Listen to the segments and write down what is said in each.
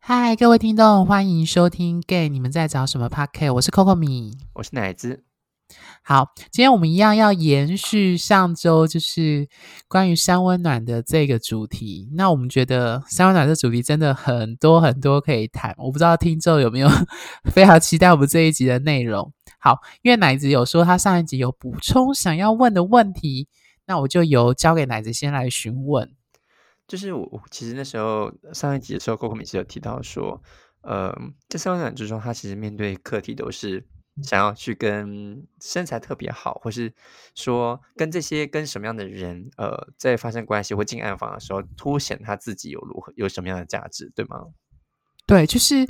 嗨，各位听众，欢迎收听《Gay》，你们在找什么 p a r k 我是 Coco 米，我是奶子。好，今天我们一样要延续上周，就是关于三温暖的这个主题。那我们觉得三温暖这主题真的很多很多可以谈，我不知道听众有没有 非常期待我们这一集的内容。好，因为奶子有说他上一集有补充想要问的问题，那我就由交给奶子先来询问。就是我其实那时候上一集的时候，Coco 米是有提到说，呃，在三温暖之中，他其实面对课题都是。想要去跟身材特别好，或是说跟这些跟什么样的人，呃，在发生关系或进暗房的时候，凸显他自己有如何有什么样的价值，对吗？对，就是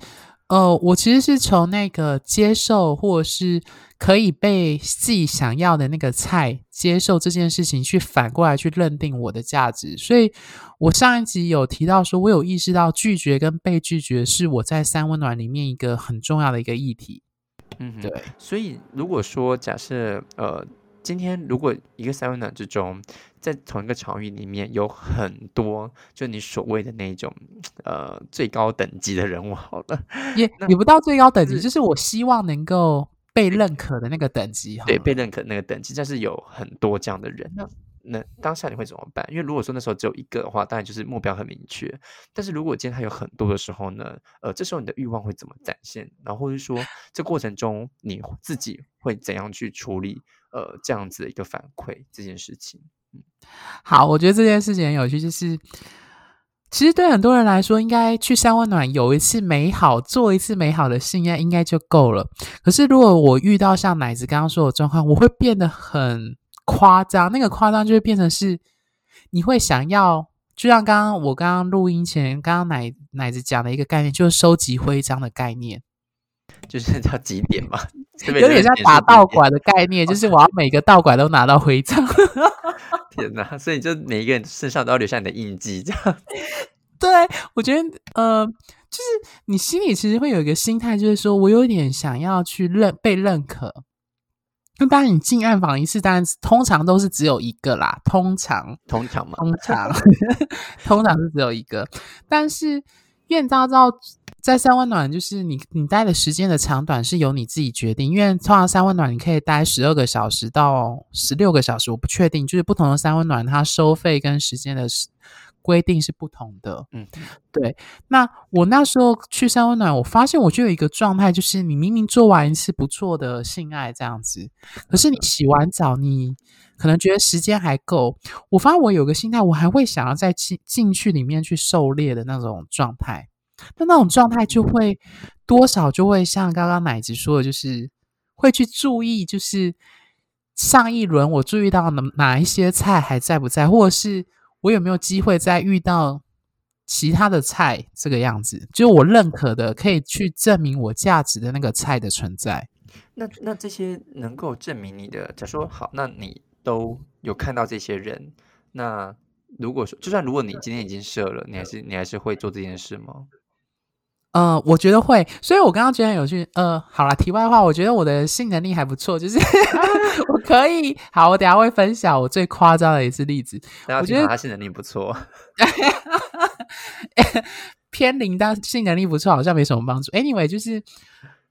呃，我其实是从那个接受，或者是可以被自己想要的那个菜接受这件事情，去反过来去认定我的价值。所以我上一集有提到说，我有意识到拒绝跟被拒绝是我在三温暖里面一个很重要的一个议题。嗯，对。所以如果说假设，呃，今天如果一个三温暖之中，在同一个场域里面有很多，就你所谓的那种，呃，最高等级的人物，好了，也 也不到最高等级，就是我希望能够被认可的那个等级，对，被认可那个等级，但是有很多这样的人。那当下你会怎么办？因为如果说那时候只有一个的话，当然就是目标很明确。但是如果今天还有很多的时候呢？呃，这时候你的欲望会怎么展现？然后或者说 这过程中你自己会怎样去处理？呃，这样子的一个反馈这件事情。嗯，好，我觉得这件事情很有趣，就是其实对很多人来说，应该去三温暖有一次美好，做一次美好的事，应该应该就够了。可是如果我遇到像奶子刚刚说的状况，我会变得很。夸张，那个夸张就会变成是，你会想要，就像刚刚我刚刚录音前，刚刚奶奶子讲的一个概念，就是收集徽章的概念，就是叫几点嘛，有点像打道馆的概念，就是我要每个道馆都拿到徽章。天哪！所以就每一个人身上都要留下你的印记，这样。对，我觉得呃，就是你心里其实会有一个心态，就是说我有点想要去认被认可。那当然，你进暗访一次，当然通常都是只有一个啦。通常，通常嘛，通常，通常是只有一个。但是，院大道在三温暖，就是你你待的时间的长短是由你自己决定。因为通常三温暖你可以待十二个小时到十六个小时，我不确定，就是不同的三温暖它收费跟时间的。规定是不同的，嗯，对。那我那时候去三温暖，我发现我就有一个状态，就是你明明做完一次不错的性爱这样子，可是你洗完澡，你可能觉得时间还够。我发现我有个心态，我还会想要再进进去里面去狩猎的那种状态。那那种状态就会多少就会像刚刚奶子说的，就是会去注意，就是上一轮我注意到哪哪一些菜还在不在，或者是。我有没有机会再遇到其他的菜这个样子？就我认可的，可以去证明我价值的那个菜的存在。那那这些能够证明你的，假说好，那你都有看到这些人。那如果说，就算如果你今天已经设了，你还是你还是会做这件事吗？呃，我觉得会，所以我刚刚觉得很有趣。呃，好了，题外话，我觉得我的性能力还不错，就是 我可以。好，我等下会分享我最夸张的一次例子。我觉得他性能力不错，偏零但性能力不错，好像没什么帮助。Anyway，就是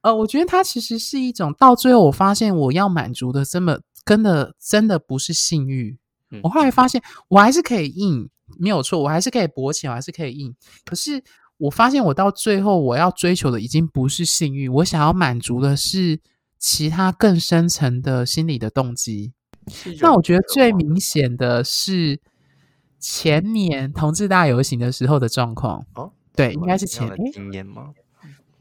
呃，我觉得它其实是一种，到最后我发现我要满足的，真的真的真的不是性欲。我后来发现，我还是可以硬，没有错，我还是可以勃起，我还是可以硬，可是。我发现我到最后，我要追求的已经不是性欲，我想要满足的是其他更深层的心理的动机。那我觉得最明显的是前年同志大游行的时候的状况。哦，对，应该是前年经验吗？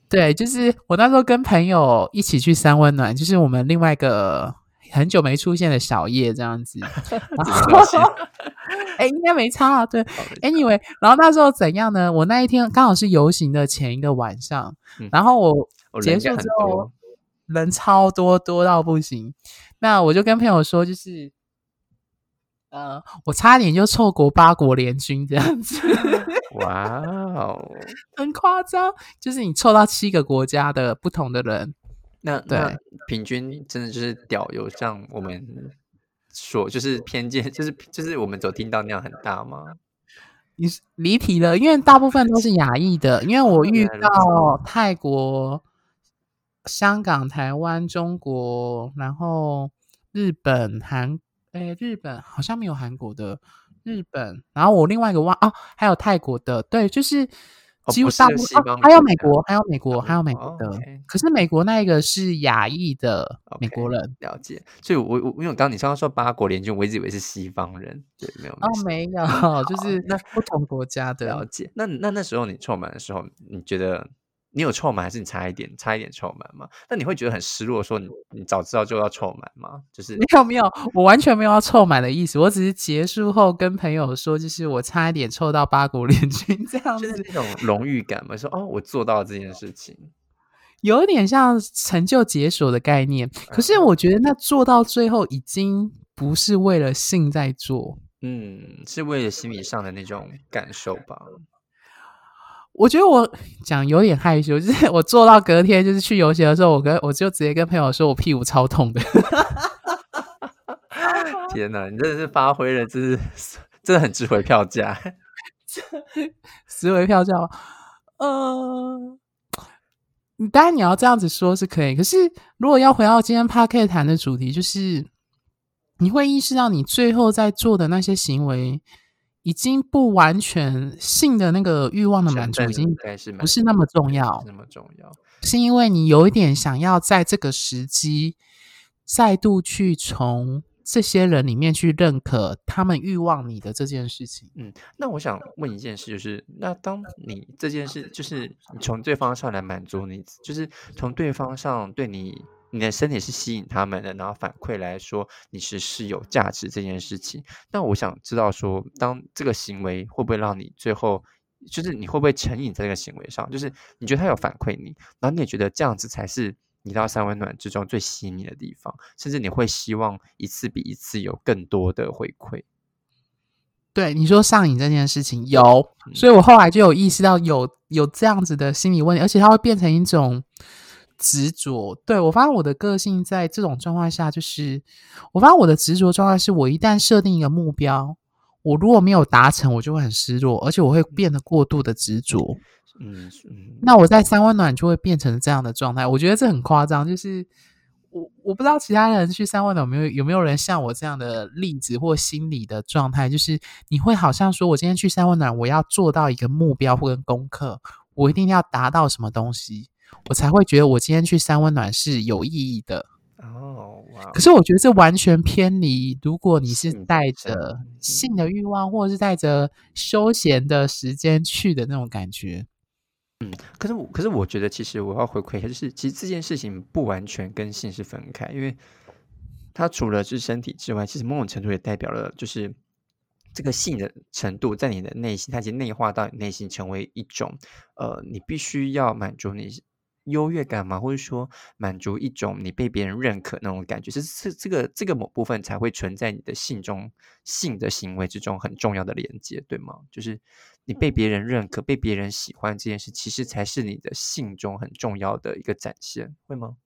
对，就是我那时候跟朋友一起去三温暖，就是我们另外一个。很久没出现的小叶这样子，哎，应该没差啊。对，Anyway，然后那时候怎样呢？我那一天刚好是游行的前一个晚上，然后我结束之后人超多，多到不行。那我就跟朋友说，就是，呃，我差点就错过八国联军这样子。哇哦，很夸张，就是你凑到七个国家的不同的人。那那平均真的就是屌，有像我们所就是偏见，就是就是我们所听到那样很大吗？你是离题了，因为大部分都是亚裔的，因为我遇到泰国、香港、台湾、中国，然后日本、韩，诶，日本好像没有韩国的，日本，然后我另外一个忘哦，还有泰国的，对，就是哦几乎大部分、还有美国，还有美国，哦还有美哦国的可是美国那一个是亚裔的美国人。了解。所以我，我因为我刚刚你刚刚说八国联军，我一直以为是西方人，对，没有哦没，有，就是那不同国家的。了解。那那那时候你臭满的时候，你觉得你有臭满，还是你差一点差一点臭满吗？那你会觉得很失落，说你你早知道就要臭满吗？就是没有没有，我完全没有要臭满的意思，我只是结束后跟朋友说，就是我差一点臭到八国联军这样子，就是那种荣誉感嘛，说哦，我做到了这件事情。有一点像成就解锁的概念。可是我觉得那做到最后已经不是为了性在做，嗯，是为了心理上的那种感受吧。我觉得我讲有点害羞，就是我做到隔天就是去游行的时候，我跟我就直接跟朋友说我屁股超痛的。天哪，你真的是发挥了，这是 真的很值回票价。值回票价吗，呃，你当然你要这样子说是可以，可是如果要回到今天 p a r k e t 谈的主题，就是你会意识到你最后在做的那些行为，已经不完全性的那个欲望的满足，已经不是那么重要那，么重要。是因为你有一点想要在这个时机再度去从这些人里面去认可他们欲望你的这件事情。嗯，那我想问一件事，就是那当你这件事，就是你从对方上来满足你，就是从对方上对你你的身体是吸引他们的，然后反馈来说你是是有价值这件事情。那我想知道说，当这个行为会不会让你最后，就是你会不会成瘾在这个行为上？就是你觉得他有反馈你，然后你也觉得这样子才是你到三温暖之中最吸引你的地方，甚至你会希望一次比一次有更多的回馈。对你说上瘾这件事情有，所以我后来就有意识到有有这样子的心理问题，而且它会变成一种执着。对我发现我的个性在这种状况下，就是我发现我的执着状态是我一旦设定一个目标，我如果没有达成，我就会很失落，而且我会变得过度的执着。嗯嗯，那我在三温暖就会变成这样的状态，我觉得这很夸张，就是。我我不知道其他人去三温暖有没有有没有人像我这样的例子或心理的状态，就是你会好像说，我今天去三温暖，我要做到一个目标或跟功课，我一定要达到什么东西，我才会觉得我今天去三温暖是有意义的。哦，哇可是我觉得这完全偏离，如果你是带着嗯性的欲望，或者是带着休闲的时间去的那种感觉。嗯可是我，可是我觉得，其实我要回馈一下，就是其实这件事情不完全跟性是分开，因为它除了是身体之外，其实某种程度也代表了，就是这个性的程度在你的内心，它已经内化到你内心，成为一种呃，你必须要满足你优越感嘛，或者说满足一种你被别人认可那种感觉，是是这个这个某部分才会存在你的性中性的行为之中很重要的连接，对吗？就是你被别人认可、被别人喜欢这件事，其实才是你的性中很重要的一个展现，会吗？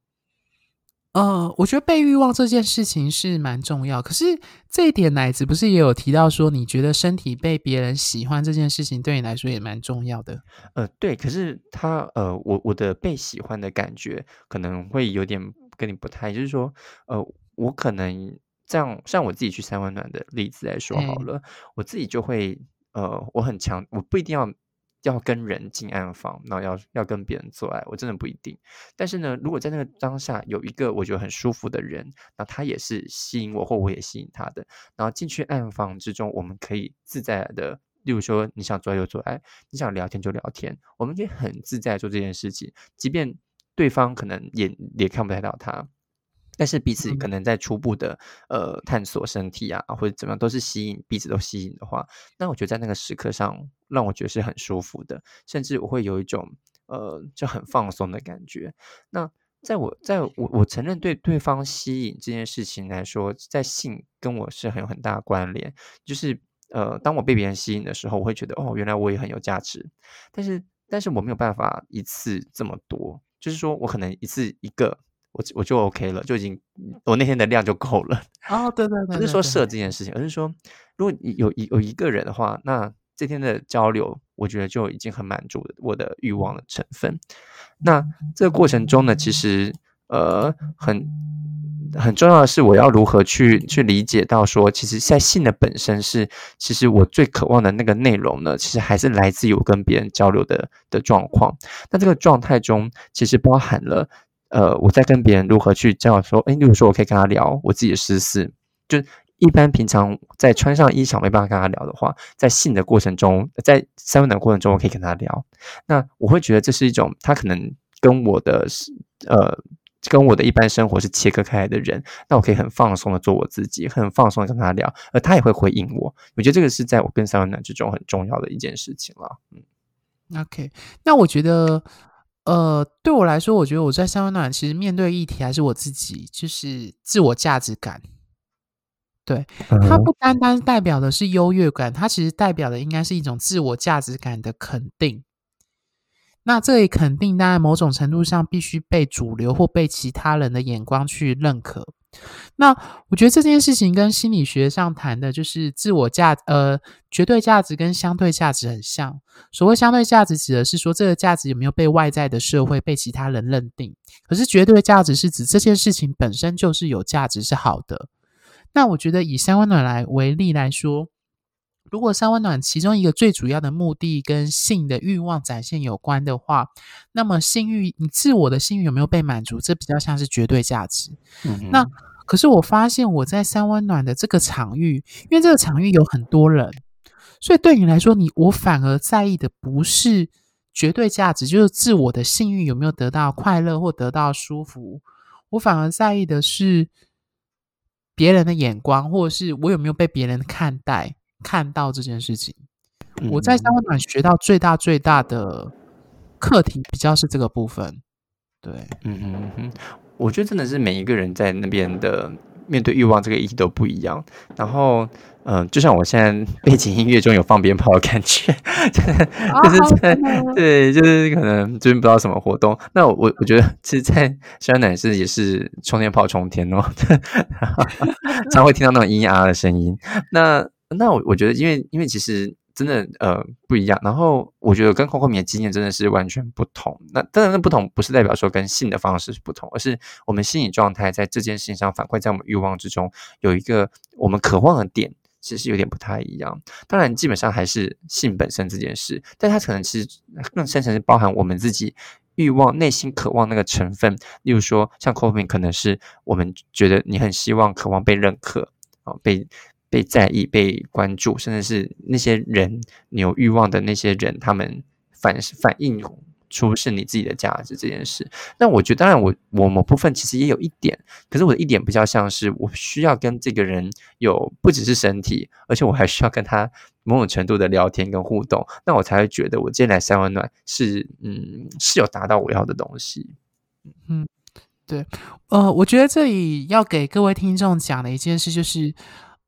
呃，我觉得被欲望这件事情是蛮重要，可是这一点奶子不是也有提到说，你觉得身体被别人喜欢这件事情对你来说也蛮重要的。呃，对，可是他呃，我我的被喜欢的感觉可能会有点跟你不太，就是说，呃，我可能这样，像我自己去三温暖的例子来说好嗯了，我自己就会呃，我很强，我不一定要要跟人进暗房，然后要要跟别人做爱，我真的不一定。但是呢，如果在那个当下有一个我觉得很舒服的人，那他也是吸引我，或我也吸引他的，然后进去暗房之中，我们可以自在的，例如说你想做爱就做爱，你想聊天就聊天，我们可以很自在做这件事情，即便对方可能也也看不太到他。但是彼此可能在初步的呃探索身体啊，或者怎么样，都是吸引彼此都吸引的话，那我觉得在那个时刻上，让我觉得是很舒服的，甚至我会有一种呃就很放松的感觉。那在我在我我承认对对方吸引这件事情来说，在性跟我是很有很大的关联。就是呃，当我被别人吸引的时候，我会觉得哦，原来我也很有价值。但是但是我没有办法一次这么多，就是说我可能一次一个。我我就 OK 了，就已经我那天的量就够了。哦，对对对不是说对对射这件事情，而是说，如果你有一有一个人的话，那这天的交流，我觉得就已经很满足我的欲望的成分。那这个过程中呢，其实呃很很重要的是，我要如何去去理解到说，其实在性的本身是，其实我最渴望的那个内容呢，其实还是来自于我跟别人交流的的状况。那这个状态中，其实包含了呃我在跟别人如何去交流，说，诶，例如说我可以跟他聊我自己的私事，就。一般平常在穿上衣裳没办法跟他聊的话，在性的过程中，在三温暖过程中，我可以跟他聊。那我会觉得这是一种他可能跟我的呃跟我的一般生活是切割开来的人，那我可以很放松的做我自己，很放松的跟他聊，而他也会回应我。我觉得这个是在我跟三温暖之中很重要的一件事情了。嗯，OK，那我觉得呃对我来说，我觉得我在三温暖其实面对议题还是我自己，就是自我价值感。对，它不单单代表的是优越感，它其实代表的应该是一种自我价值感的肯定。那这一肯定，当然某种程度上必须被主流或被其他人的眼光去认可。那我觉得这件事情跟心理学上谈的就是自我价，呃，绝对价值跟相对价值很像。所谓相对价值，指的是说这个价值有没有被外在的社会、被其他人认定。可是绝对价值是指这件事情本身就是有价值，是好的。那我觉得以三温暖来为例来说，如果三温暖其中一个最主要的目的跟性的欲望展现有关的话，那么性欲你自我的性欲有没有被满足？这比较像是绝对价值。那可是我发现我在三温暖的这个场域，因为这个场域有很多人，所以对你来说，你我反而在意的不是绝对价值，就是自我的性欲有没有得到快乐或得到舒服，我反而在意的是。别人的眼光，或者是我有没有被别人看待、看到这件事情，我在三温暖学到最大最大的课题，比较是这个部分。对，嗯嗯嗯，我觉得真的是每一个人在那边的面对欲望这个议题都不一样。然后，嗯，就像我现在 背景音乐中有放鞭炮的感觉，就是在对，就是可能最近不知道什么活动。那我我觉得，其实，在山南是也是充电炮冲天哦。常会听到那种咿呀的声音。那那我我觉得，因为因为其实真的呃不一样。然后我觉得跟 Coco 米的经验真的是完全不同。那当然，那不同不是代表说跟性的方式是不同，而是我们心理状态在这件事情上反馈在我们欲望之中有一个我们渴望的点，其实有点不太一样。当然，基本上还是性本身这件事，但它可能其实更深层是包含我们自己。欲望、内心渴望那个成分，例如说，像 coping，可能是我们觉得你很希望、渴望被认可啊，被被在意、被关注，甚至是那些人你有欲望的那些人，他们反反应。出是你自己的价值这件事，那我觉得当然我我某部分其实也有一点，可是我的一点比较像是我需要跟这个人有不只是身体，而且我还需要跟他某种程度的聊天跟互动，那我才会觉得我今天来三温暖是嗯是有达到我要的东西。嗯，对，呃，我觉得这里要给各位听众讲的一件事就是，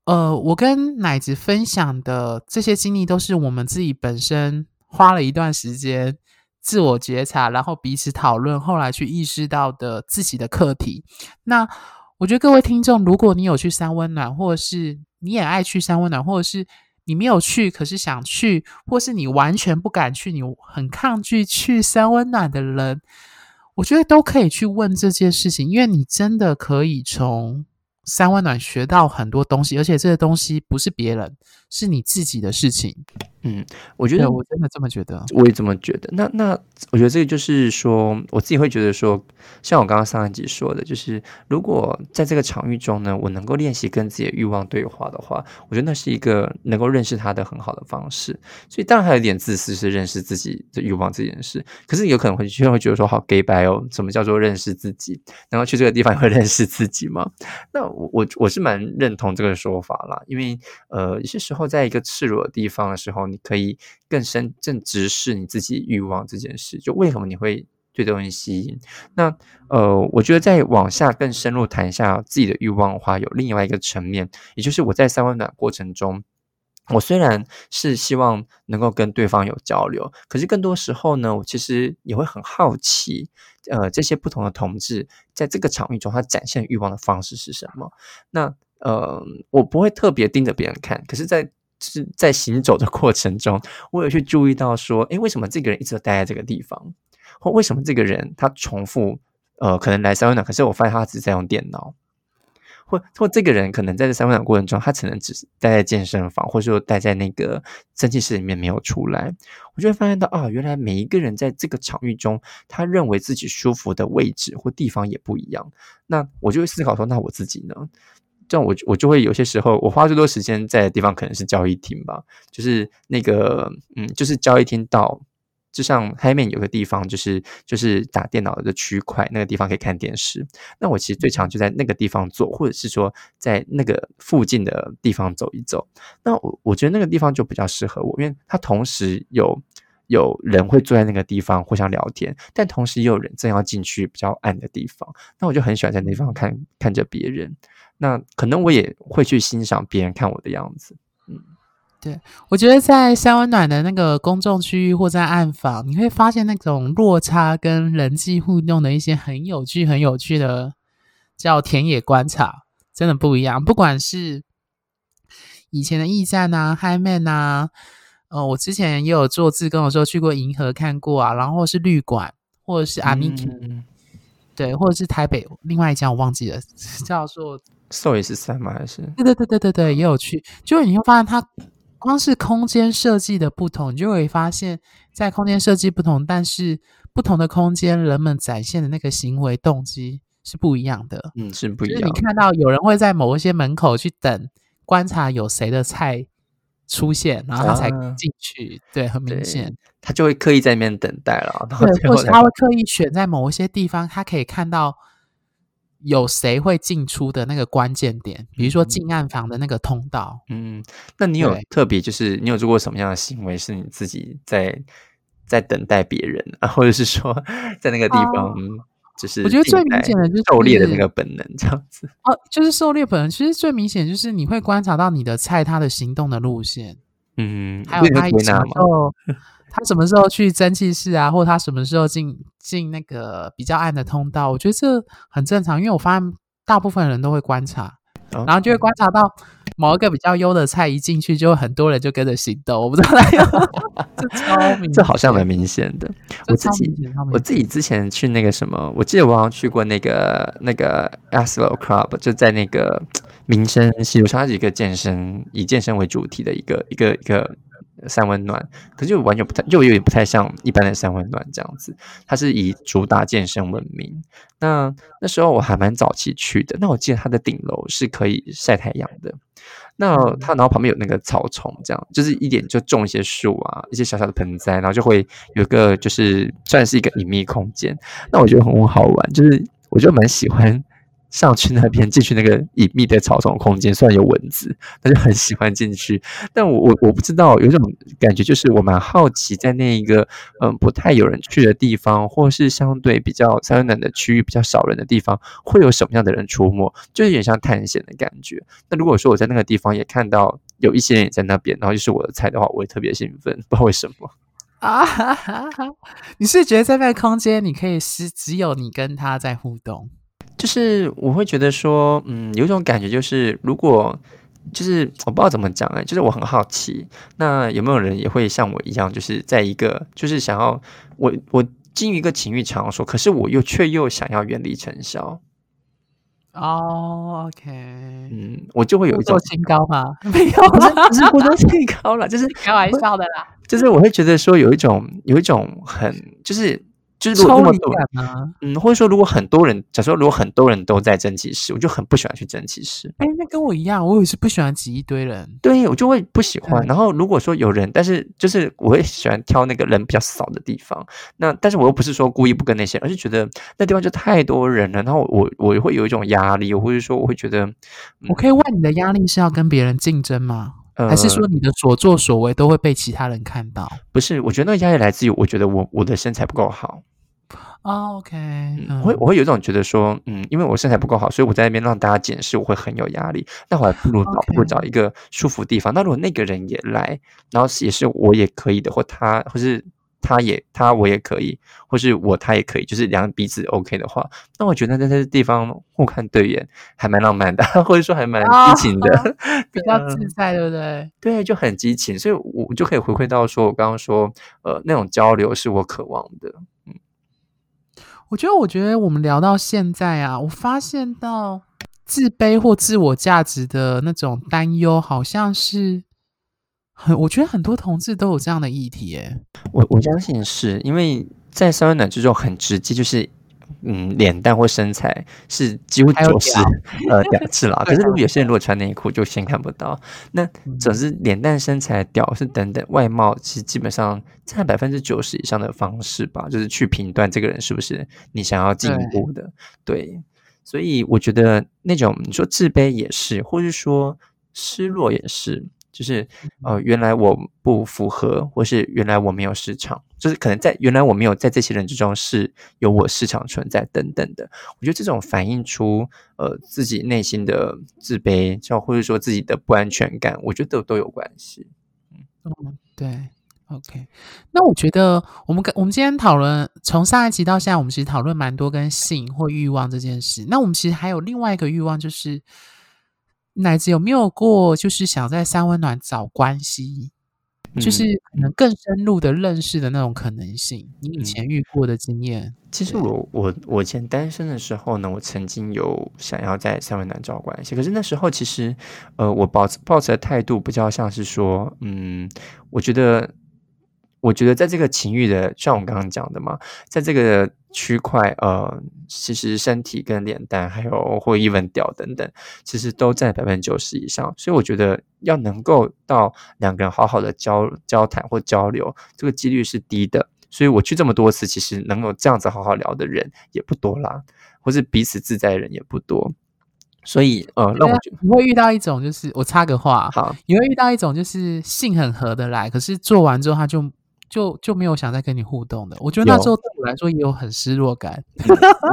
呃，我跟奶子分享的这些经历都是我们自己本身花了一段时间。自我觉察，然后彼此讨论，后来去意识到的自己的课题。那我觉得各位听众，如果你有去三温暖，或者是你也爱去三温暖，或者是你没有去，可是想去，或是你完全不敢去，你很抗拒去三温暖的人，我觉得都可以去问这件事情，因为你真的可以从。三温暖学到很多东西，而且这些东西不是别人，是你自己的事情。嗯，我觉得我真的这么觉得，我也这么觉得。那那我觉得这个就是说，我自己会觉得说，像我刚刚上一集说的，就是如果在这个场域中呢，我能够练习跟自己的欲望对话的话，我觉得那是一个能够认识他的很好的方式。所以当然还有点自私，是认识自己的欲望这件事。可是有可能会就会觉得说，好 gay bye 哦，什么叫做认识自己？然后去这个地方会认识自己吗？那我我我是蛮认同这个说法啦，因为呃，有些时候在一个赤裸的地方的时候。你可以更深正直视你自己欲望这件事，就为什么你会对这东西吸引？那呃，我觉得在往下更深入谈一下自己的欲望的话，有另外一个层面，也就是我在三温暖过程中，我虽然是希望能够跟对方有交流，可是更多时候呢，我其实也会很好奇，呃，这些不同的同志在这个场域中，他展现欲望的方式是什么？那呃，我不会特别盯着别人看，可是，在是在行走的过程中，我有去注意到说，诶，为什么这个人一直待在这个地方？或为什么这个人他重复呃，可能来三温暖，可是我发现他只是在用电脑。或或这个人可能在这三温暖过程中，他可能只待在健身房，或者说待在那个蒸汽室里面没有出来。我就会发现到啊，原来每一个人在这个场域中，他认为自己舒服的位置或地方也不一样。那我就会思考说，那我自己呢？这样我我就会有些时候，我花最多时间在的地方可能是交易厅吧，就是那个嗯，就是交易厅到。就像黑面有个地方，就是就是打电脑的区块，那个地方可以看电视。那我其实最常就在那个地方做，或者是说在那个附近的地方走一走。那我我觉得那个地方就比较适合我，因为它同时有有人会坐在那个地方互相聊天，但同时也有人正要进去比较暗的地方。那我就很喜欢在那地方看看着别人。那可能我也会去欣赏别人看我的样子。嗯。对，我觉得在三温暖的那个公众区域或在暗访，你会发现那种落差跟人际互动的一些很有趣、很有趣的叫田野观察，真的不一样。不管是以前的驿站啊、嗨面啊，呃，我之前也有做志工的时候去过银河看过啊，然后是绿馆或者是阿米奇，对，或者是台北另外一家我忘记了，叫做 So 也是三吗？还是？对对对对对对，也有去，就是你会发现它。光是空间设计的不同，你就会发现，在空间设计不同，但是不同的空间，人们展现的那个行为动机是不一样的。嗯，是不一样。就是你看到有人会在某一些门口去等，观察有谁的菜出现，然后他才进去。对，很明显，他就会刻意在那边等待了。对，或是他会刻意选在某一些地方，他可以看到。有谁会进出的那个关键点，比如说进暗房的那个通道。嗯，那你有特别就是你有做过什么样的行为，是你自己在在等待别人啊，或者是说在那个地方，就是我觉得最明显的就是狩猎的那个本能这样子。哦，就是狩猎本能，其实最明显就是你会观察到你的菜它的行动的路线。嗯，还有它什么时候，它什么时候去蒸汽室啊，或它什么时候进进那个比较暗的通道？我觉得这很正常，因为我发现大部分人都会观察，然后就会观察到某一个比较优的菜一进去，就很多人就跟着行动。我不知道，这超明，这好像蛮明显的。我自己我自己之前去那个什么，我记得我好像去过那个那个 Aslo Club，就在那个。民生西路上，它是一个健身以健身为主题的一个一个一个三温暖，可是就完全不太，就有点不太像一般的三温暖这样子。它是以主打健身闻名。那那时候我还蛮早期去的，那我记得它的顶楼是可以晒太阳的。那它然后旁边有那个草丛，这样就是一点就种一些树啊，一些小小的盆栽，然后就会有一个就是算是一个隐秘空间。那我觉得很好玩，就是我就蛮喜欢。上去那边进去那个隐秘的草丛空间，虽然有蚊子，他就很喜欢进去。但我我我不知道，有一种感觉，就是我蛮好奇，在那一个嗯不太有人去的地方，或是相对比较三温的区域比较少人的地方，会有什么样的人出没，就有点像探险的感觉。那如果说我在那个地方也看到有一些人也在那边，然后就是我的菜的话，我会特别兴奋，不知道为什么啊？你是觉得在那个空间，你可以是只有你跟他在互动？就是我会觉得说，嗯，有一种感觉，就是如果就是我不知道怎么讲哎，就是我很好奇，那有没有人也会像我一样，就是在一个就是想要我我进于一个情欲场所，可是我又却又想要远离尘嚣。哦，OK，嗯，我就会有一种清高吗？没有，不是不是清高了，就是开玩笑的啦。就是我会觉得说有一种有一种很就是。就是如果那么多，嗯，或者说如果很多人，假设如果很多人都在蒸汽室，我就很不喜欢去蒸汽室。哎，那跟我一样，我也是不喜欢挤一堆人。对，我就会不喜欢。然后如果说有人，但是就是我会喜欢挑那个人比较少的地方。那但是我又不是说故意不跟那些，而是觉得那地方就太多人了。然后我我会有一种压力，或者说我会觉得，我可以问你的压力是要跟别人竞争吗？还是说你的所作所为都会被其他人看到？不是，我觉得那个压力来自于我觉得我我的身材不够好。哦，OK，我会我会有一种觉得说，嗯，因为我身材不够好，所以我在那边让大家检视，我会很有压力。那我还不如找不如找一个舒服地方。那如果那个人也来，然后也是我也可以的，或他或是他也他我也可以，或是我他也可以，就是两个彼此 OK 的话，那我觉得在这地方互看对眼还蛮浪漫的，或者说还蛮激情的，比较自在，对不对？对，就很激情，所以我就可以回馈到说我刚刚说，呃，那种交流是我渴望的。嗯，我觉得，我觉得我们聊到现在啊，我发现到自卑或自我价值的那种担忧，好像是。很，我觉得很多同志都有这样的议题，诶，我我相信是因为在三温暖之中很直接，就是嗯，脸蛋或身材是几乎九十呃屌是啦。可是如果有些人如果穿内裤就先看不到，那总之脸蛋身材屌是等等外貌，其实基本上占百分之九十以上的方式吧，就是去评断这个人是不是你想要进一步的。对，所以我觉得那种你说自卑也是，或是说失落也是。就是呃，原来我不符合，或是原来我没有市场，就是可能在原来我没有在这些人之中是有我市场存在等等的。我觉得这种反映出呃自己内心的自卑，就或者说自己的不安全感，我觉得都都有关系。嗯，对，OK。那我觉得我们跟我们今天讨论从上一集到现在，我们其实讨论蛮多跟性或欲望这件事。那我们其实还有另外一个欲望就是。奶子有没有过，就是想在三温暖找关系，就是可能更深入的认识的那种可能性？你以前遇过的经验？其实我我我以前单身的时候呢，我曾经有想要在三温暖找关系，可是那时候其实，呃，我抱抱持的态度比较像是说，嗯，我觉得。我觉得在这个情欲的，像我刚刚讲的嘛，在这个区块，呃，其实身体跟脸蛋，还有或一文屌等等，其实都在百分之九十以上。所以我觉得要能够到两个人好好的交交谈或交流，这个几率是低的。所以我去这么多次，其实能够这样子好好聊的人也不多啦，或是彼此自在的人也不多。所以，呃，那我觉得你会遇到一种，就是我插个话，好，你会遇到一种就是性很合得来，可是做完之后他就。就就没有想再跟你互动的，我觉得那时候对我来说也有很失落感，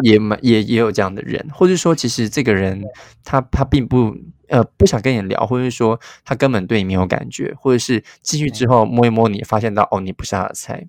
也蛮也也有这样的人，或者说其实这个人他他并不呃不想跟你聊，或者说他根本对你没有感觉，或者是进去之后摸一摸你，发现到哦你不是他的菜，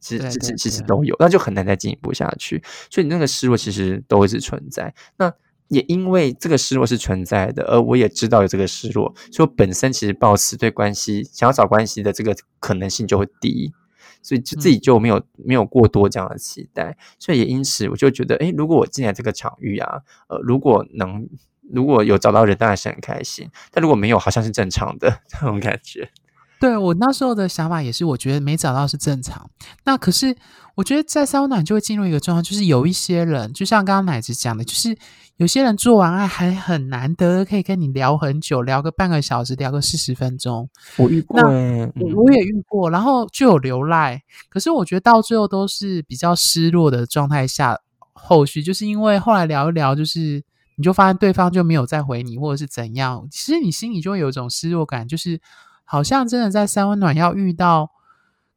其实其实其实。都有，那就很难再进一步下去，所以你那个失落其实都一直存在。那也因为这个失落是存在的，而我也知道有这个失落，所以本身其实抱持对关系想要找关系的这个可能性就会低。所以就自己就没有没有过多这样的期待，所以也因此我就觉得，哎，如果我进来这个场域啊，呃，如果能如果有找到人，当然是很开心；但如果没有，好像是正常的 那种感觉。对我那时候的想法也是，我觉得没找到是正常。那可是我觉得在三温暖就会进入一个状况，就是有一些人，就像刚刚奶子讲的，就是有些人做完爱还很难得可以跟你聊很久，聊个半个小时，聊个四十分钟。我遇过，我也遇过，然后就有流赖。可是我觉得到最后都是比较失落的状态下，后续就是因为后来聊一聊，就是你就发现对方就没有再回你，或者是怎样，其实你心里就会有一种失落感，就是。好像真的在三温暖要遇到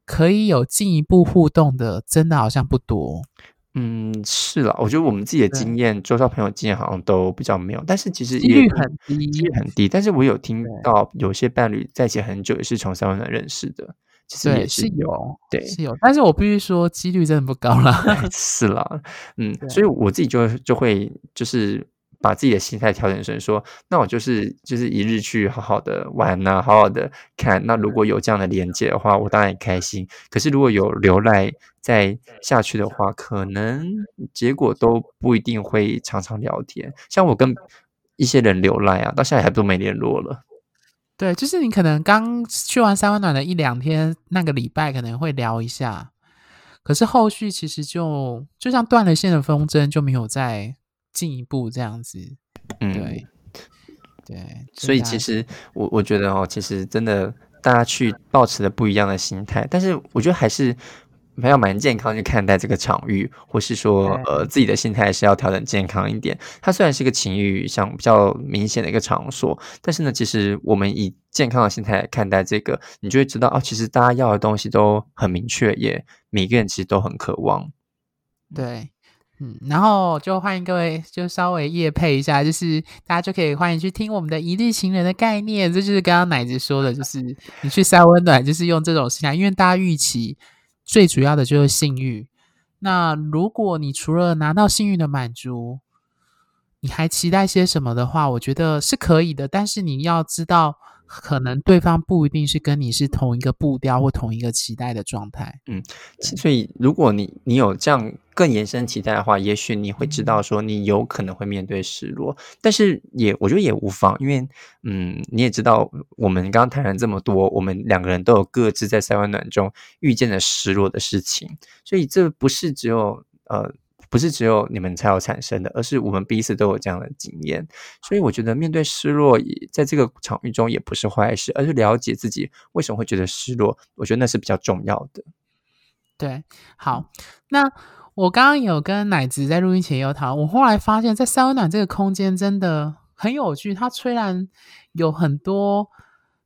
可以有进一步互动的，真的好像不多。嗯，是啦，我觉得我们自己的经验，周遭朋友经验好像都比较没有。但是其实几率很低，几率很低。但是我有听到有些伴侣在一起很久，也是从三温暖认识的，其实也是有，对，是有。但是我必须说，几率真的不高啦。是啦，嗯，所以我自己就就会就是。把自己的心态调整成说，那我就是就是一日去好好的玩呐，好好的看。那如果有这样的连接的话，我当然也开心。可是如果有留赖再下去的话，可能结果都不一定会常常聊天。像我跟一些人留赖啊，到现在还都没联络了。对，就是你可能刚去完三温暖的一两天，那个礼拜可能会聊一下，可是后续其实就就像断了线的风筝，就没有再。进一步这样子，嗯，对，对，所以其实我我觉得哦，其实真的大家去保持的不一样的心态，但是我觉得还是要蛮健康去看待这个场域，或是说呃自己的心态是要调整健康一点。它虽然是一个情欲像比较明显的一个场所，但是呢，其实我们以健康的心态看待这个，你就会知道哦，其实大家要的东西都很明确，也每个人其实都很渴望，对。嗯，然后就欢迎各位，就稍微夜配一下，就是大家就可以欢迎去听我们的一日情人的概念，这就是刚刚奶子说的，就是你去塞温暖，就是用这种心态，因为大家预期最主要的就是性欲。那如果你除了拿到性欲的满足，你还期待些什么的话，我觉得是可以的。但是你要知道，可能对方不一定是跟你是同一个步调或同一个期待的状态。嗯，所以如果你你有这样更延伸期待的话，也许你会知道说你有可能会面对失落，但是也我觉得也无妨，因为嗯，你也知道我们刚刚谈了这么多，我们两个人都有各自在三温暖中遇见的失落的事情，所以这不是只有呃。不是只有你们才有产生的，而是我们彼此都有这样的经验。所以我觉得面对失落，在这个场域中也不是坏事，而是了解自己为什么会觉得失落。我觉得那是比较重要的。对，好，那我刚刚有跟奶子在录音前有讨论，我后来发现，在三温暖这个空间真的很有趣。它虽然有很多，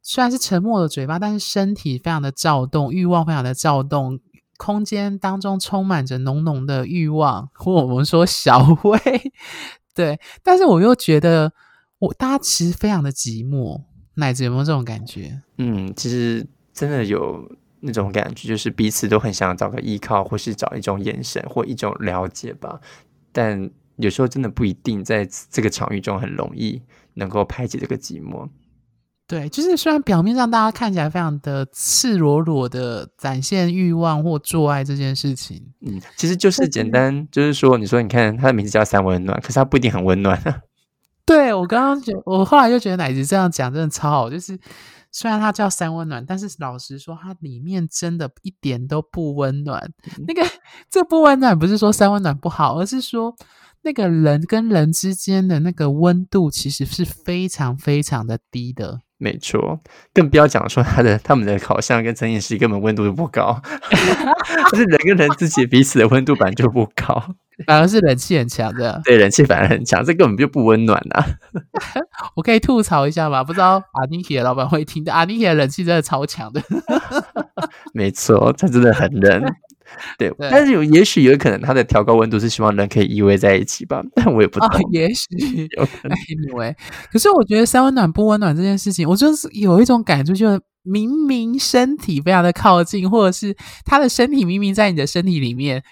虽然是沉默的嘴巴，但是身体非常的躁动，欲望非常的躁动。空间当中充满着浓浓的欲望，或我们说小薇，对。但是我又觉得，我大家其实非常的寂寞，乃至有没有这种感觉？嗯，其实真的有那种感觉，就是彼此都很想找个依靠，或是找一种眼神或一种了解吧。但有时候真的不一定在这个场域中很容易能够排解这个寂寞。对，就是虽然表面上大家看起来非常的赤裸裸的展现欲望或做爱这件事情，嗯，其实就是简单，就是说，你说你看他的名字叫三温暖，可是他不一定很温暖。对我刚刚觉，我后来就觉得奶子这样讲真的超好，就是虽然它叫三温暖，但是老实说，它里面真的一点都不温暖。那个这不温暖不是说三温暖不好，而是说。那个人跟人之间的那个温度其实是非常非常的低的，没错。更不要讲说他的他们的烤箱跟陈饮室根本温度都不高，就是人跟人自己彼此的温度本来就不高，反而是冷气很强的。对，冷气反而很强，这根本就不温暖呐。我可以吐槽一下吗？不知道阿尼奇的老板会听到，阿尼奇的冷气真的超强的。没错，他真的很冷。对，但是有也许有可能，它的调高温度是希望人可以依偎在一起吧，但我也不知道。也许有可能，因 为可是我觉得三温暖不温暖这件事情，我就是有一种感觉，就是明明身体非常的靠近，或者是他的身体明明在你的身体里面。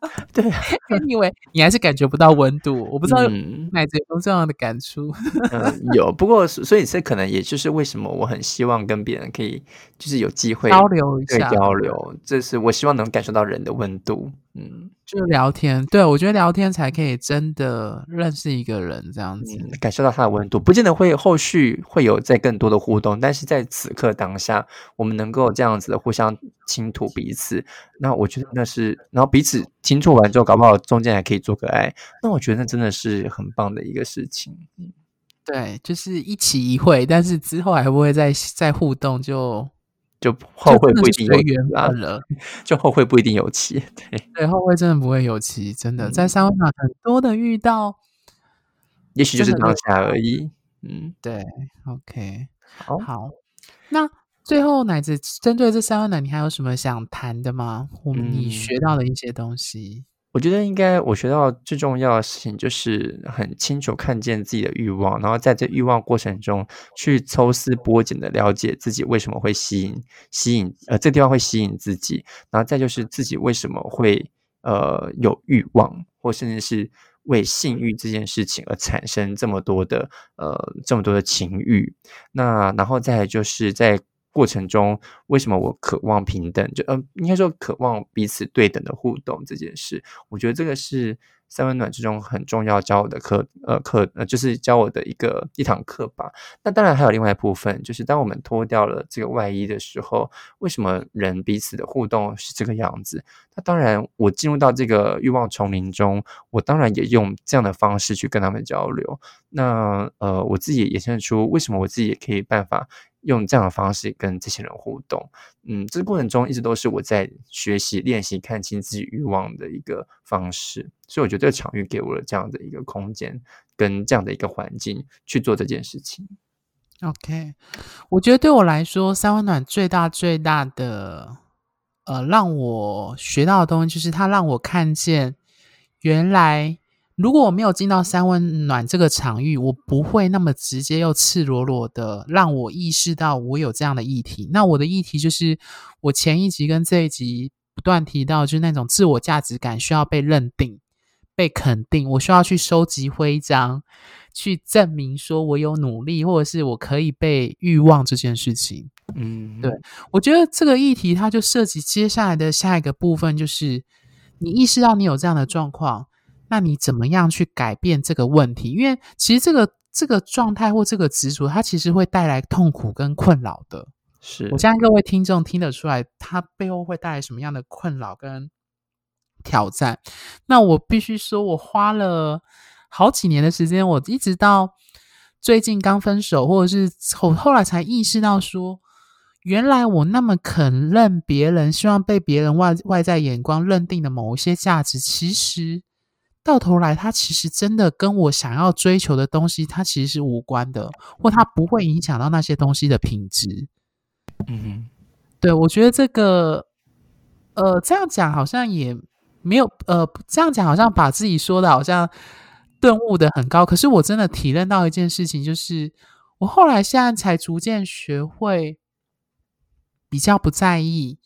对，因为你还是感觉不到温度，我不知道奶子有这样的感触。嗯，有，不过所以这可能也就是为什么我很希望跟别人可以就是有机会交流一下，交流，这是我希望能感受到人的温度。嗯，就聊天，对我觉得聊天才可以真的认识一个人，这样子感受到他的温度，不见得会后续会有再更多的互动，但是在此刻当下，我们能够这样子的互相倾吐彼此，那我觉得那是，然后彼此倾吐完之后，搞不好中间还可以做个爱，那我觉得那真的是很棒的一个事情。嗯，对，就是一起一会，但是之后还不会再再互动就。就后会不一定有缘分了，就后会不一定有期。对对，后会真的不会有期，真的在三温暖很多的遇到，也许就是当下而已。嗯，对，OK，好。那最后奶子针对这三温暖，你还有什么想谈的吗？我们你学到的一些东西。我觉得应该，我学到最重要的事情就是很清楚看见自己的欲望，然后在这欲望过程中去抽丝剥茧的了解自己为什么会吸引吸引呃这地方会吸引自己，然后再就是自己为什么会呃有欲望，或甚至是为性欲这件事情而产生这么多的呃这么多的情欲，那然后再就是在。过程中，为什么我渴望平等？就嗯，应该说渴望彼此对等的互动这件事，我觉得这个是三温暖之中很重要教我的课，呃课呃就是教我的一个一堂课吧。那当然还有另外一部分，就是当我们脱掉了这个外衣的时候，为什么人彼此的互动是这个样子？那当然，我进入到这个欲望丛林中，我当然也用这样的方式去跟他们交流。那呃，我自己也现出为什么我自己也可以办法。用这样的方式跟这些人互动，嗯，这个过程中一直都是我在学习、练习看清自己欲望的一个方式，所以我觉得这个场域给我了这样的一个空间跟这样的一个环境去做这件事情。OK，我觉得对我来说，三温暖最大最大的呃，让我学到的东西，就是它让我看见原来。如果我没有进到三温暖这个场域，我不会那么直接又赤裸裸的让我意识到我有这样的议题。那我的议题就是，我前一集跟这一集不断提到，就是那种自我价值感需要被认定、被肯定，我需要去收集徽章，去证明说我有努力，或者是我可以被欲望这件事情。嗯，对我觉得这个议题，它就涉及接下来的下一个部分，就是你意识到你有这样的状况，那你怎么样去改变这个问题？因为其实这个这个状态或这个执着，它其实会带来痛苦跟困扰的。是我相信各位听众听得出来，它背后会带来什么样的困扰跟挑战。那我必须说，我花了好几年的时间，我一直到最近刚分手，或者是后后来才意识到说，原来我那么肯认别人，希望被别人外外在眼光认定的某一些价值，其实到头来，它其实真的跟我想要追求的东西，它其实是无关的，或它不会影响到那些东西的品质。嗯哼，对，我觉得这个，呃，这样讲好像也没有，呃，这样讲好像把自己说的好像顿悟的很高。可是我真的体认到一件事情，就是我后来现在才逐渐学会比较不在意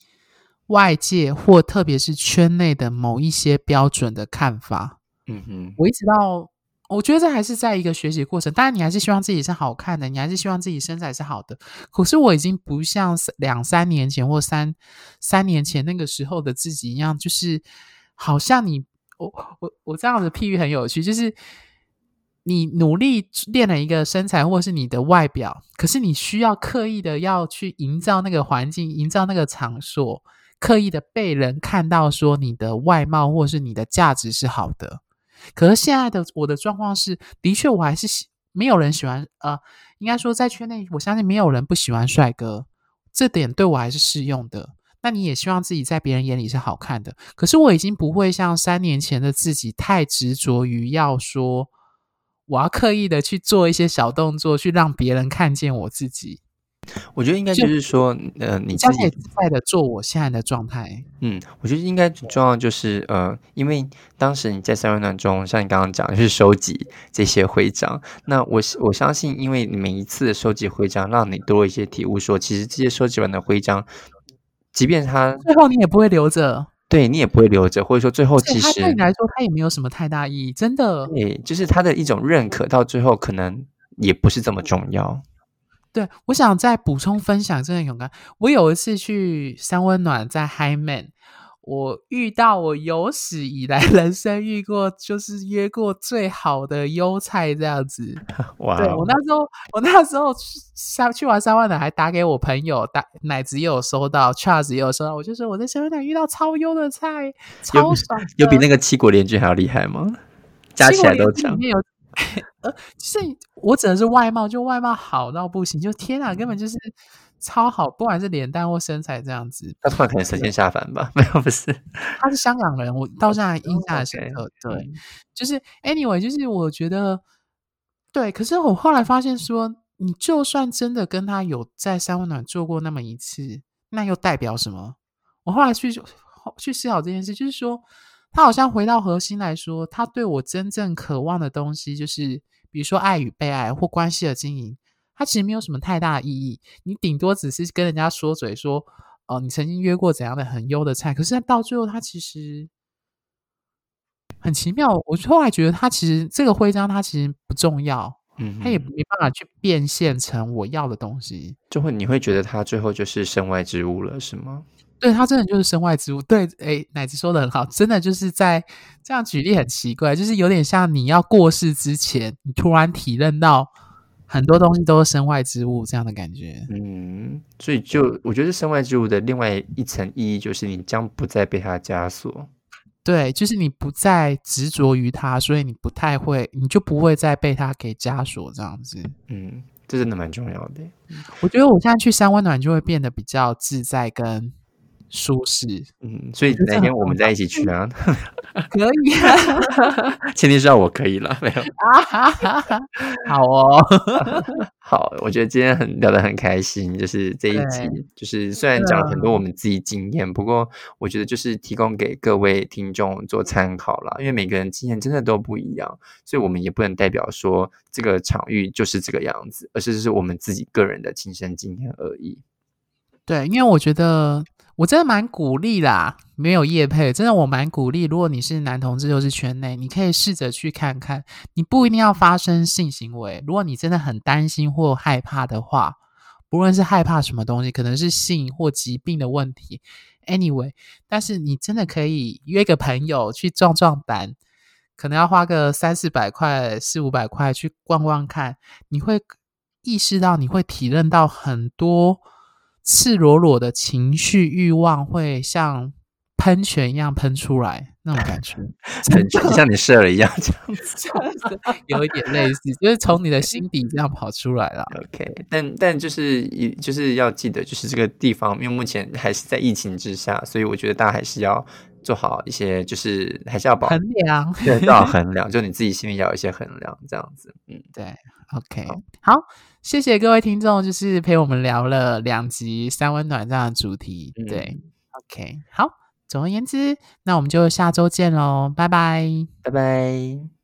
外界或特别是圈内的某一些标准的看法。嗯哼，我一直到，我觉得这还是在一个学习过程。当然，你还是希望自己是好看的，你还是希望自己身材是好的。可是我已经不像两三年前或三三年前那个时候的自己一样，就是好像你，我我我这样的譬喻很有趣，就是你努力练了一个身材或是你的外表，可是你需要刻意的要去营造那个环境，营造那个场所，刻意的被人看到说你的外貌或是你的价值是好的。可是现在的我的状况是，的确我还是喜没有人喜欢，呃，应该说在圈内，我相信没有人不喜欢帅哥，这点对我还是适用的。那你也希望自己在别人眼里是好看的，可是我已经不会像三年前的自己太执着于要说，我要刻意的去做一些小动作，去让别人看见我自己。我觉得应该就是说，呃，你自己相信自在的做我现在的状态。嗯，我觉得应该最重要就是呃，因为当时你在三温暖中，像你刚刚讲，就是收集这些徽章。那我我相信，因为你每一次的收集徽章，让你多一些体悟，说其实这些收集完的徽章，即便它最后你也不会留着，对你也不会留着，或者说最后其实对你来说，它也没有什么太大意义，真的。对，就是它的一种认可，到最后可能也不是这么重要。对，我想再补充分享这个勇敢。我有一次去三温暖，在 High Man，我遇到我有史以来 人生遇过就是约过最好的优菜这样子。哇哦对我那时候，我那时候去三去完三温暖，还打给我朋友，打奶子也有收到，Charles 也有收到，我就说我在三温暖遇到超优的菜，超爽的，有比那个七国联军还要厉害吗？加起来都强 呃，就是我指的是外貌，就外貌好到不行，就天啊，根本就是超好，不管是脸蛋或身材这样子。他突然可能神仙下凡吧？没有，不是。他是香港人，我到现在还印象很深刻。对，嗯就是 anyway，就是我觉得对，可是我后来发现说，你就算真的跟他有在三温暖做过那么一次，那又代表什么？我后来去去思考这件事，就是说，他好像回到核心来说，他对我真正渴望的东西，就是比如说爱与被爱或关系的经营，它其实没有什么太大的意义。你顶多只是跟人家说嘴说，哦、你曾经约过怎样的很优的菜，可是到最后，他其实很奇妙。我后来觉得，他其实这个徽章，它其实不重要，嗯哼，它也没办法去变现成我要的东西。就会你会觉得他最后就是身外之物了，是吗？对他真的就是身外之物。对，哎，奶子说的很好，真的就是在这样举例很奇怪，就是有点像你要过世之前，你突然体认到很多东西都是身外之物这样的感觉。嗯，所以就我觉得身外之物的另外一层意义就是你将不再被它枷锁。对，就是你不再执着于它，所以你不太会，你就不会再被它给枷锁这样子。嗯，这真的蛮重要的。我觉得我现在去三温暖就会变得比较自在跟舒适，嗯，所以哪天我们重要再一起去啊？可以啊，前提是要我可以了，没有。啊哈哈哈，好哦，好，我觉得今天很聊得很开心，就是这一集，就是虽然讲了很多我们自己经验，不过我觉得就是提供给各位听众做参考啦，因为每个人经验真的都不一样，所以我们也不能代表说这个场域就是这个样子，而是是我们自己个人的亲身经验而已。对，因为我觉得我真的蛮鼓励啦，没有业配，真的我蛮鼓励。如果你是男同志又是圈内，你可以试着去看看。你不一定要发生性行为，如果你真的很担心或害怕的话，不论是害怕什么东西，可能是性或疾病的问题。Anyway，但是你真的可以约个朋友去壮壮胆，可能要花个三四百块、四五百块去逛逛看，你会意识到，你会体认到很多赤裸裸的情绪欲望会像。喷泉一样喷出来那种感觉，喷泉像你射了一样这样子 有一点类似，就是从你的心底这样跑出来了。OK，但但就是一就是要记得，就是这个地方，因为目前还是在疫情之下，所以我觉得大家还是要做好一些，就是还是要保衡量，对，要衡量，就你自己心里要有一些衡量，这样子。嗯，对。OK，好，谢谢各位听众，就是陪我们聊了两集三温暖这样的主题。对，OK，好。总而言之，那我们就下周见喽，拜拜，拜拜。